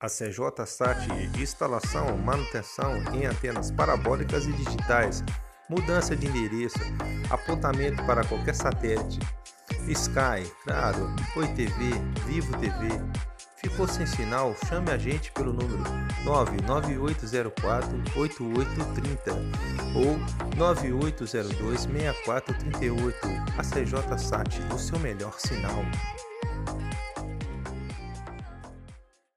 A CJ SAT instalação, manutenção em antenas parabólicas e digitais, mudança de endereço, apontamento para qualquer satélite, Sky, Claro, Oi TV, Vivo TV. Ficou sem sinal? Chame a gente pelo número 99804 8830 ou 9802 6438. A CJ SAT, o seu melhor sinal.